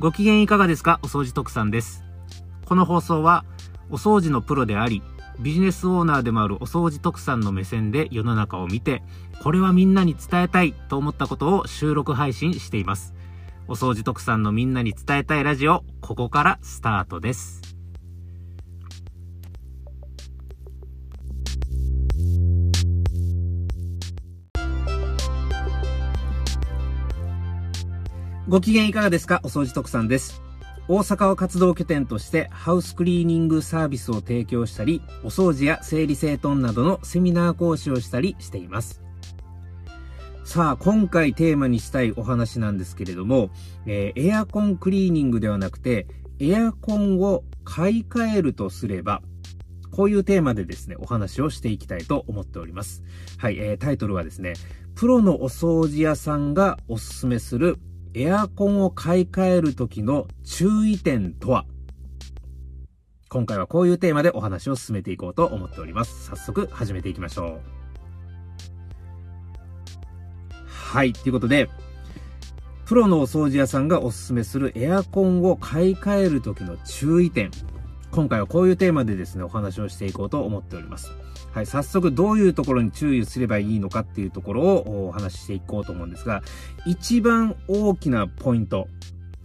ご機嫌いかがですか？お掃除特産です。この放送は、お掃除のプロであり、ビジネスオーナーでもあるお掃除特産の目線で世の中を見て、これはみんなに伝えたいと思ったことを収録配信しています。お掃除特産のみんなに伝えたいラジオ、ここからスタートです。ご機嫌いかがですか？お掃除特産です。大阪を活動拠点としてハウスクリーニングサービスを提供したり、お掃除や整理整頓などのセミナー講師をしたりしています。さあ、今回テーマにしたいお話なんですけれども、えー、エアコンクリーニングではなくて、エアコンを買い替えるとすれば、こういうテーマでですね、お話をしていきたいと思っております。はい、えー、タイトルはですね、プロのお掃除屋さんがおすすめするエアコンを買い替える時の注意点とは？今回はこういうテーマでお話を進めていこうと思っております。早速始めていきましょう。はい。ということで、プロのお掃除屋さんがおすすめするエアコンを買い替える時の注意点。今回はこういうテーマでですね、お話をしていこうと思っております。はい、早速どういうところに注意すればいいのかっていうところをお話ししていこうと思うんですが、一番大きなポイント。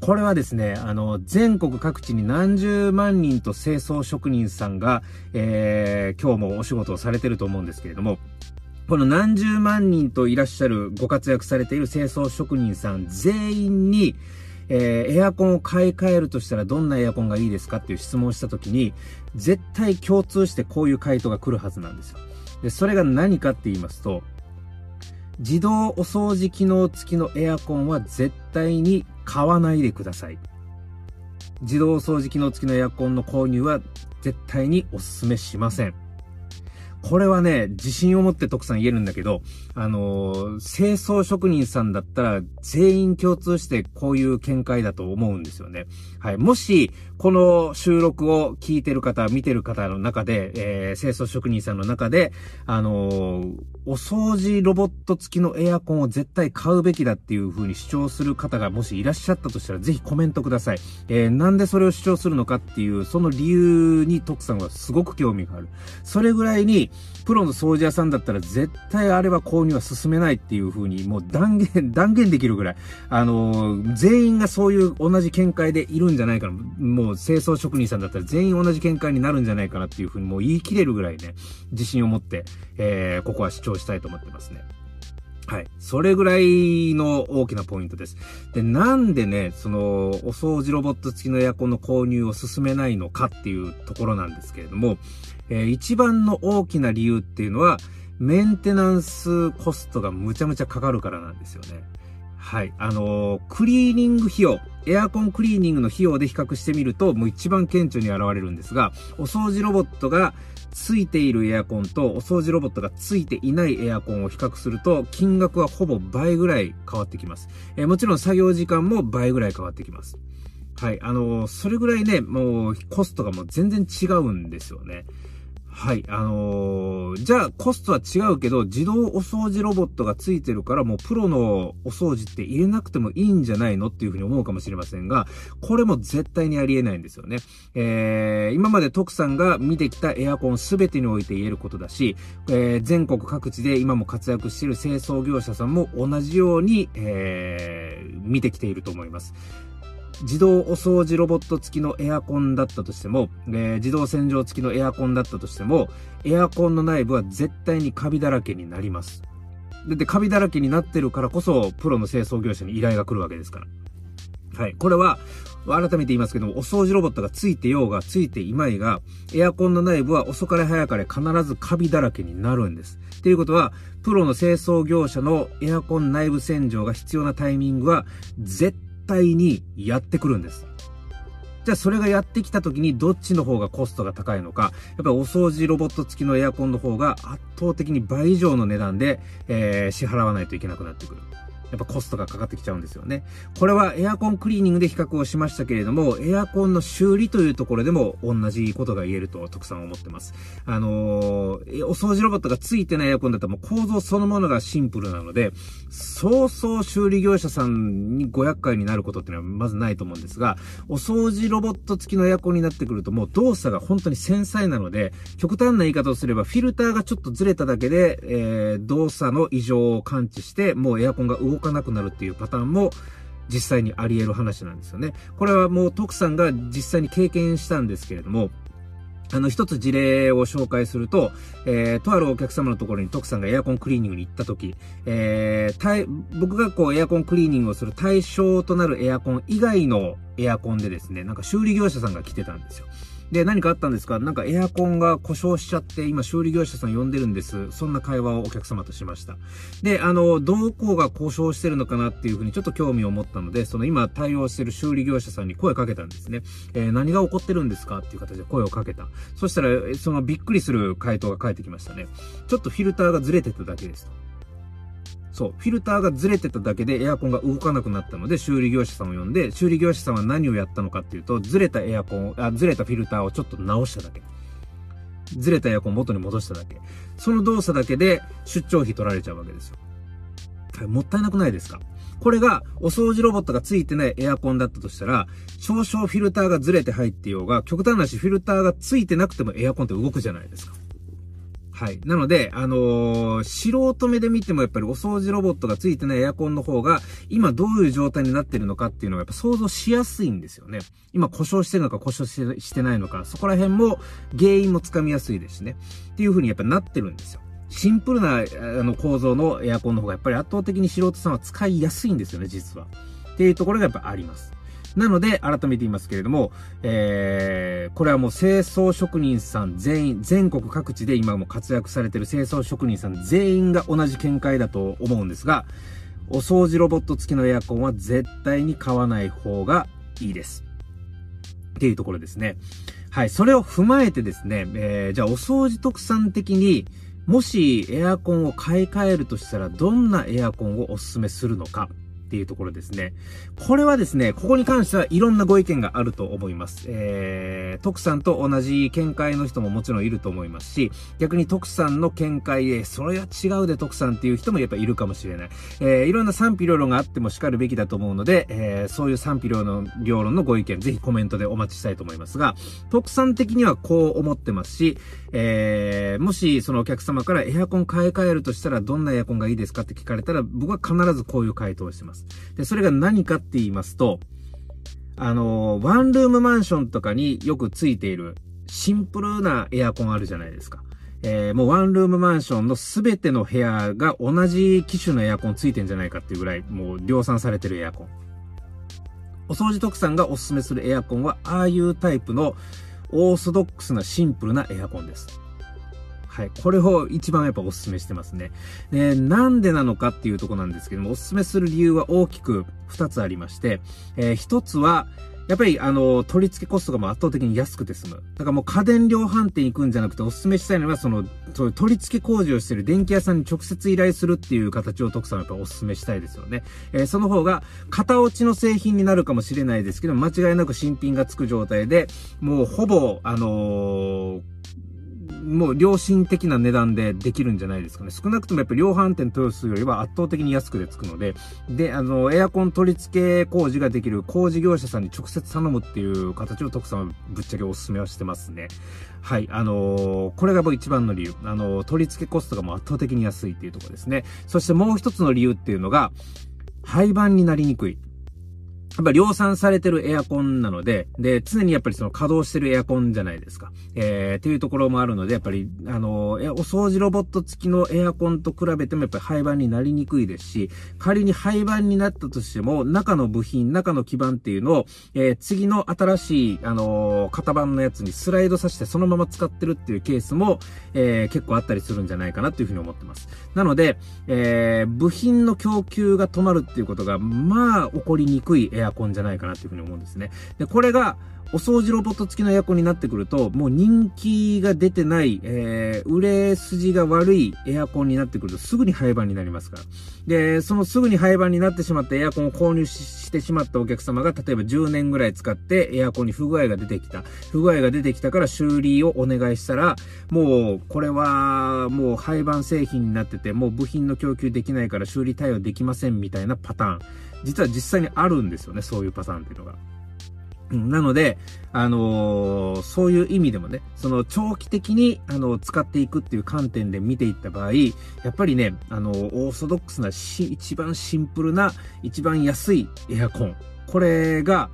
これはですね、あの、全国各地に何十万人と清掃職人さんが、えー、今日もお仕事をされてると思うんですけれども、この何十万人といらっしゃるご活躍されている清掃職人さん全員に、えー、エアコンを買い替えるとしたらどんなエアコンがいいですかっていう質問をしたときに、絶対共通してこういう回答が来るはずなんですよ。で、それが何かって言いますと、自動お掃除機能付きのエアコンは絶対に買わないでください。自動お掃除機能付きのエアコンの購入は絶対にお勧めしません。これはね、自信を持って徳さん言えるんだけど、あのー、清掃職人さんだったら全員共通してこういう見解だと思うんですよね。はい。もし、この収録を聞いてる方、見てる方の中で、えー、清掃職人さんの中で、あのー、お掃除ロボット付きのエアコンを絶対買うべきだっていう風に主張する方がもしいらっしゃったとしたら、ぜひコメントください。えー、なんでそれを主張するのかっていう、その理由に徳さんはすごく興味がある。それぐらいに、プロの掃除屋さんだったら絶対あれは購入は進めないっていう風にもう断言、断言できるぐらい、あのー、全員がそういう同じ見解でいるんじゃないかな。もう清掃職人さんだったら全員同じ見解になるんじゃないかなっていう風にもう言い切れるぐらいね、自信を持って、えー、ここは主張したいと思ってますね。はい。それぐらいの大きなポイントです。で、なんでね、その、お掃除ロボット付きのエアコンの購入を進めないのかっていうところなんですけれども、えー、一番の大きな理由っていうのは、メンテナンスコストがむちゃむちゃかかるからなんですよね。はい。あのー、クリーニング費用、エアコンクリーニングの費用で比較してみると、もう一番顕著に現れるんですが、お掃除ロボットがついているエアコンとお掃除ロボットがついていないエアコンを比較すると、金額はほぼ倍ぐらい変わってきます。えー、もちろん作業時間も倍ぐらい変わってきます。はい。あのー、それぐらいね、もうコストがもう全然違うんですよね。はい。あのー、じゃあコストは違うけど、自動お掃除ロボットがついてるからもうプロのお掃除って入れなくてもいいんじゃないのっていうふうに思うかもしれませんが、これも絶対にありえないんですよね。えー、今まで徳さんが見てきたエアコンすべてにおいて言えることだし、えー、全国各地で今も活躍している清掃業者さんも同じように、えー、見てきていると思います。自動お掃除ロボット付きのエアコンだったとしても、え、自動洗浄付きのエアコンだったとしても、エアコンの内部は絶対にカビだらけになります。で、でカビだらけになってるからこそ、プロの清掃業者に依頼が来るわけですから。はい。これは、改めて言いますけども、お掃除ロボットがついてようがついていまいが、エアコンの内部は遅かれ早かれ必ずカビだらけになるんです。っていうことは、プロの清掃業者のエアコン内部洗浄が必要なタイミングは、絶対対にやってくるんです。じゃあそれがやってきた時にどっちの方がコストが高いのか、やっぱりお掃除ロボット付きのエアコンの方が圧倒的に倍以上の値段で、えー、支払わないといけなくなってくる。やっぱコストがかかってきちゃうんですよね。これはエアコンクリーニングで比較をしましたけれども、エアコンの修理というところでも同じことが言えると徳さんは思ってます。あのー、お掃除ロボットがついてないエアコンだったらもう構造そのものがシンプルなので、そうそう修理業者さんにご厄介になることっていうのはまずないと思うんですが、お掃除ロボット付きのエアコンになってくるともう動作が本当に繊細なので、極端な言い方をすればフィルターがちょっとずれただけで、えー、動作の異常を感知して、もうエアコンが動かなくなるっていうパターンも実際にあり得る話なんですよね。これはもう徳さんが実際に経験したんですけれども、あの、一つ事例を紹介すると、えー、とあるお客様のところに徳さんがエアコンクリーニングに行った時、えー、僕がこうエアコンクリーニングをする対象となるエアコン以外のエアコンでですね、なんか修理業者さんが来てたんですよ。で、何かあったんですか？なんかエアコンが故障しちゃって、今修理業者さん呼んでるんです。そんな会話をお客様としました。で、あの、どこが故障してるのかなっていうふうにちょっと興味を持ったので、その今対応してる修理業者さんに声かけたんですね。えー、何が起こってるんですかっていう形で声をかけた。そしたら、そのびっくりする回答が返ってきましたね。ちょっとフィルターがずれてただけですと。そう、フィルターがずれてただけでエアコンが動かなくなったので、修理業者さんを呼んで、修理業者さんは何をやったのかっていうと、ずれたエアコン、あ、ずれたフィルターをちょっと直しただけ。ずれたエアコン元に戻しただけ。その動作だけで出張費取られちゃうわけですよ。はい、もったいなくないですか？これがお掃除ロボットがついてないエアコンだったとしたら、少々フィルターがずれて入ってようが、極端なしフィルターがついてなくてもエアコンって動くじゃないですか。はい。なので、あのー、素人目で見てもやっぱりお掃除ロボットがついてないエアコンの方が、今どういう状態になってるのかっていうのがやっぱ想像しやすいんですよね。今故障してるのか故障してないのか、そこら辺も原因もつかみやすいですしね。っていう風にやっぱなってるんですよ。シンプルなあの構造のエアコンの方がやっぱり圧倒的に素人さんは使いやすいんですよね、実は。っていうところがやっぱあります。なので、改めて言いますけれども、えー、これはもう清掃職人さん全員、全国各地で今も活躍されている清掃職人さん全員が同じ見解だと思うんですが、お掃除ロボット付きのエアコンは絶対に買わない方がいいです。っていうところですね。はい。それを踏まえてですね、えー、じゃあお掃除特産的に、もしエアコンを買い替えるとしたらどんなエアコンをお勧めするのか。っていうところですね。これはですね、ここに関してはいろんなご意見があると思います。えー、徳さんと同じ見解の人ももちろんいると思いますし、逆に徳さんの見解で、それは違うで徳さんっていう人もやっぱいるかもしれない。えー、いろんな賛否両論があっても叱るべきだと思うので、えー、そういう賛否両論両論のご意見、ぜひコメントでお待ちしたいと思いますが、徳さん的にはこう思ってますし、えー、もしそのお客様からエアコン買い替えるとしたらどんなエアコンがいいですかって聞かれたら、僕は必ずこういう回答をしてます。。で、それが何かって言いますと、あの、ワンルームマンションとかによくついているシンプルなエアコンあるじゃないですか。えー、もうワンルームマンションのすべての部屋が同じ機種のエアコンついてんじゃないかっていうぐらい、もう量産されてるエアコン。お掃除特産がおすすめするエアコンは、ああいうタイプのオーソドックスなシンプルなエアコンです。はい。これを一番やっぱお勧めしてますね。で、なんでなのかっていうとこなんですけども、お勧めする理由は大きく二つありまして、えー、一つは、やっぱり、あの、取り付けコストがもう圧倒的に安くて済む。だからもう家電量販店行くんじゃなくてお勧めしたいのは、その、そういう取り付け工事をしてる電気屋さんに直接依頼するっていう形を徳さんはやっぱお勧めしたいですよね。えー、その方が、型落ちの製品になるかもしれないですけど、間違いなく新品がつく状態で、もうほぼ、あのーもう良心的な値段でできるんじゃないですかね。少なくともやっぱり量販店豊洲よりは圧倒的に安くでつくので、で、あの、エアコン取り付け工事ができる工事業者さんに直接頼むっていう形を徳さんはぶっちゃけお勧めはしてますね。はい。あのー、これが僕一番の理由。あのー、取り付けコストがもう圧倒的に安いっていうところですね。そしてもう一つの理由っていうのが、廃盤になりにくい。やっぱ量産されてるエアコンなので、で、常にやっぱりその稼働してるエアコンじゃないですか。えー、っていうところもあるので、やっぱり、あの、お掃除ロボット付きのエアコンと比べてもやっぱり廃盤になりにくいですし、仮に廃盤になったとしても、中の部品、中の基板っていうのを、えー、次の新しい、あの型番のやつにスライドさせてそのまま使ってるっていうケースも、えー、結構あったりするんじゃないかなというふうに思ってます。なので、えー、部品の供給が止まるっていうことが、まあ、起こりにくいエアエアコンじゃないかなっていうふうに思うんですね。で、これが、お掃除ロボット付きのエアコンになってくると、もう人気が出てない、えー、売れ筋が悪いエアコンになってくるとすぐに廃盤になりますから。で、そのすぐに廃盤になってしまったエアコンを購入してしまったお客様が、例えば10年ぐらい使ってエアコンに不具合が出てきた。不具合が出てきたから修理をお願いしたら、もう、これは、もう廃盤製品になってて、もう部品の供給できないから修理対応できませんみたいなパターン。実は実際にあるんですよね、そういうパターンっていうのが。うん、なので、あのー、そういう意味でもね、その長期的に、あの、使っていくっていう観点で見ていった場合、やっぱりね、あの、オーソドックスなし、一番シンプルな、一番安いエアコン。これが、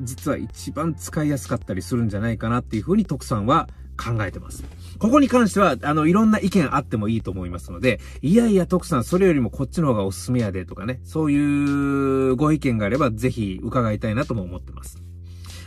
実は一番使いやすかったりするんじゃないかなっていうふうに徳さんは考えてます。ここに関しては、あの、いろんな意見あってもいいと思いますので、いやいや、徳さん、それよりもこっちの方がおすすめやでとかね、そういうご意見があれば、ぜひ伺いたいなとも思ってます。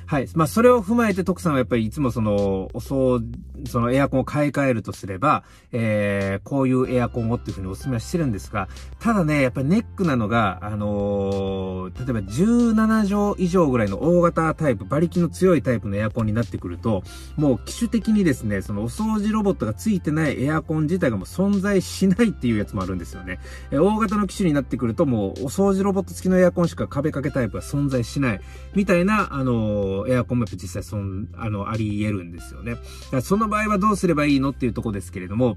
はい。まあ、それを踏まえて、徳さんはやっぱりいつもその、おそう、そのエアコンを買い替えるとすれば、えー、こういうエアコンをっていうふうにお勧めはしてるんですが、ただね、やっぱりネックなのが、あのー、例えば17畳以上ぐらいの大型タイプ、馬力の強いタイプのエアコンになってくると、もう機種的にですね、そのお掃除ロボットがついてないエアコン自体がもう存在しないっていうやつもあるんですよね。え大型の機種になってくると、もうお掃除ロボット付きのエアコンしか壁掛けタイプは存在しない、みたいな、あのーエアコンもやっぱ実際そん、あの、あり得るんですよね。その場合はどうすればいいのっていうとこですけれども、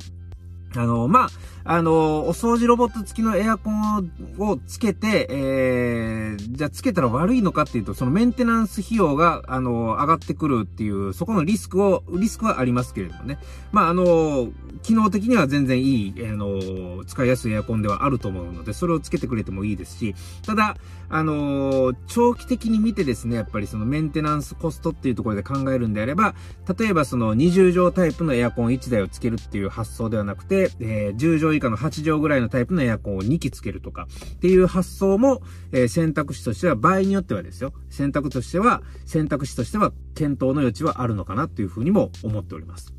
あの、まあ、あの、お掃除ロボット付きのエアコンをつけて、えー、じゃあつけたら悪いのかっていうと、そのメンテナンス費用が、あの、上がってくるっていう、そこのリスクを、リスクはありますけれどもね。まあ、あの、機能的には全然いい、あの、使いやすいエアコンではあると思うので、それをつけてくれてもいいですし、ただ、あの、長期的に見てですね、やっぱりそのメンテナンスコストっていうところで考えるんであれば、例えばその20畳タイプのエアコン1台をつけるっていう発想ではなくて、えー、10畳以下の8畳ぐらいのタイプのエアコンを2機つけるとか、っていう発想も、えー、選択肢としては、場合によってはですよ、選択としては、選択肢としては、検討の余地はあるのかなっていうふうにも思っております。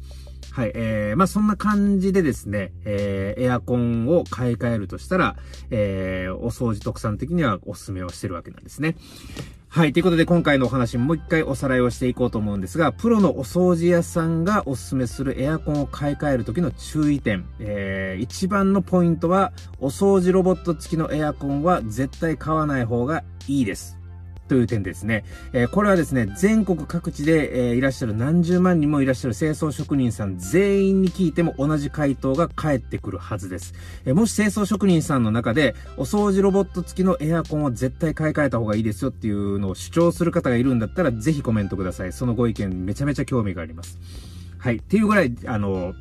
はい。えー、まあ、そんな感じでですね、えー、エアコンを買い替えるとしたら、えー、お掃除特産的にはおすすめをしてるわけなんですね。はい。ということで、今回のお話もう一回おさらいをしていこうと思うんですが、プロのお掃除屋さんがおすすめするエアコンを買い替える時の注意点。えー、一番のポイントは、お掃除ロボット付きのエアコンは絶対買わない方がいいです。という点ですね。えー、これはですね、全国各地で、えー、いらっしゃる何十万人もいらっしゃる清掃職人さん全員に聞いても同じ回答が返ってくるはずです。えー、もし清掃職人さんの中で、お掃除ロボット付きのエアコンを絶対買い替えた方がいいですよっていうのを主張する方がいるんだったら、ぜひコメントください。そのご意見めちゃめちゃ興味があります。はい。っていうぐらい、あの、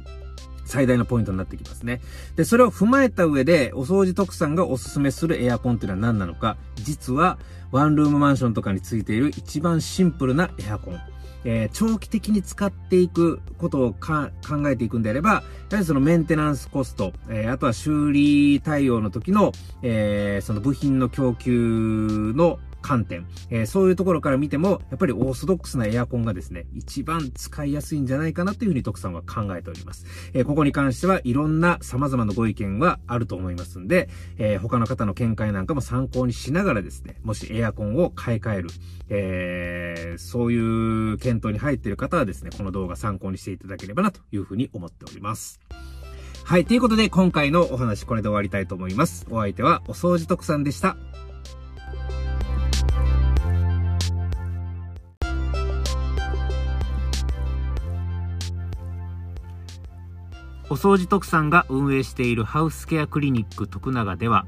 最大のポイントになってきますね。で、それを踏まえた上で、お掃除特産がおすすめするエアコンっていうのは何なのか、実は、ワンルームマンションとかについている一番シンプルなエアコン。えー、長期的に使っていくことを考えていくんであれば、やはりそのメンテナンスコスト、えー、あとは修理対応の時の、えー、その部品の供給の観点、えー、そういうところから見ても、やっぱりオーソドックスなエアコンがですね、一番使いやすいんじゃないかなというふうに徳さんは考えております。えー、ここに関してはいろんな様々なご意見はあると思いますんで、えー、他の方の見解なんかも参考にしながらですね、もしエアコンを買い替える、えー、そういう検討に入っている方はですね、この動画参考にしていただければなというふうに思っております。はい。ということで、今回のお話これで終わりたいと思います。お相手は、お掃除特産でした。お掃除特産が運営しているハウスケアクリニック徳永では、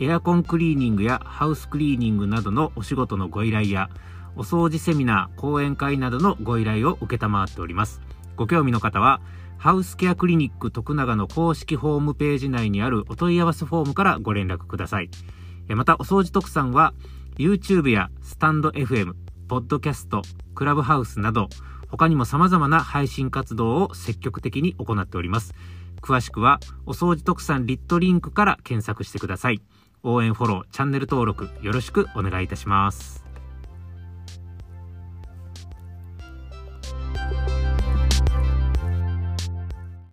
エアコンクリーニングやハウスクリーニングなどのお仕事のご依頼や、お掃除セミナー、講演会などのご依頼を受けたまわっております。ご興味の方は、ハウスケアクリニック徳永の公式ホームページ内にあるお問い合わせフォームからご連絡ください。また、お掃除特産は、YouTube やスタンド FM、ポッドキャスト、クラブハウスなど、他にも様々な配信活動を積極的に行っております。詳しくは、お掃除特産リットリンクから検索してください。応援フォロー、チャンネル登録よろしくお願いいたします。